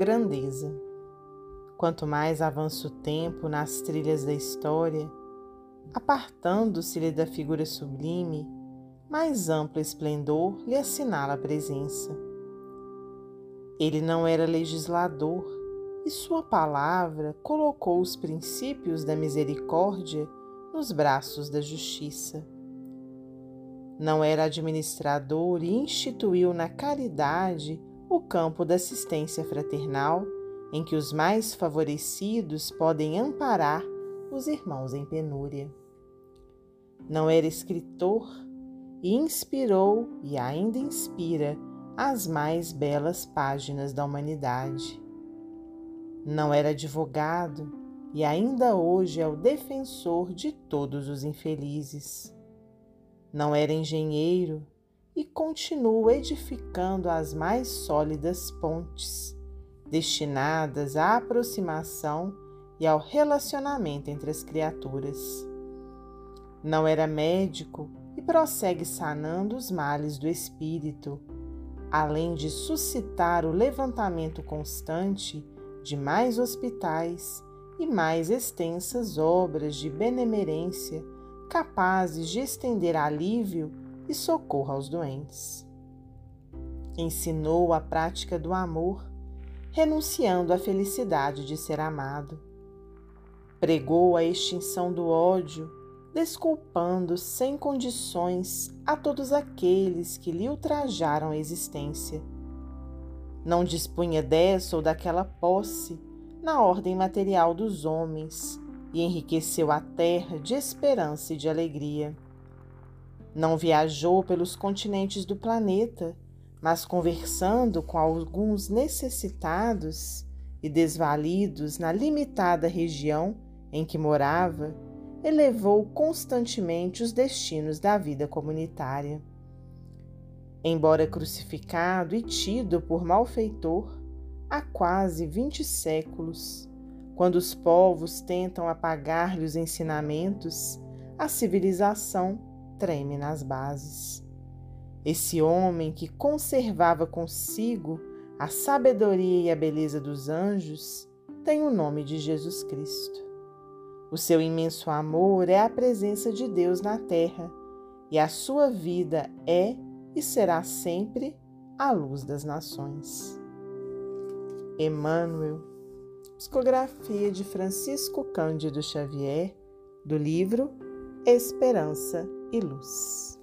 grandeza. Quanto mais avança o tempo nas trilhas da história, apartando-se-lhe da figura sublime, mais amplo esplendor lhe assinala a presença. Ele não era legislador e sua palavra colocou os princípios da misericórdia nos braços da justiça. Não era administrador e instituiu na caridade o campo da assistência fraternal em que os mais favorecidos podem amparar os irmãos em penúria. Não era escritor e inspirou e ainda inspira as mais belas páginas da humanidade. Não era advogado e ainda hoje é o defensor de todos os infelizes. Não era engenheiro e continua edificando as mais sólidas pontes destinadas à aproximação e ao relacionamento entre as criaturas. Não era médico e prossegue sanando os males do espírito, além de suscitar o levantamento constante de mais hospitais e mais extensas obras de benemerência capazes de estender alívio e socorro aos doentes. Ensinou a prática do amor renunciando à felicidade de ser amado. Pregou a extinção do ódio, desculpando sem condições a todos aqueles que lhe ultrajaram a existência. Não dispunha dessa ou daquela posse na ordem material dos homens e enriqueceu a terra de esperança e de alegria. Não viajou pelos continentes do planeta mas conversando com alguns necessitados e desvalidos na limitada região em que morava, elevou constantemente os destinos da vida comunitária. Embora crucificado e tido por malfeitor há quase vinte séculos, quando os povos tentam apagar-lhe os ensinamentos, a civilização treme nas bases. Esse homem que conservava consigo a sabedoria e a beleza dos anjos tem o nome de Jesus Cristo. O seu imenso amor é a presença de Deus na terra e a sua vida é e será sempre a luz das nações. Emmanuel, psicografia de Francisco Cândido Xavier, do livro Esperança e Luz.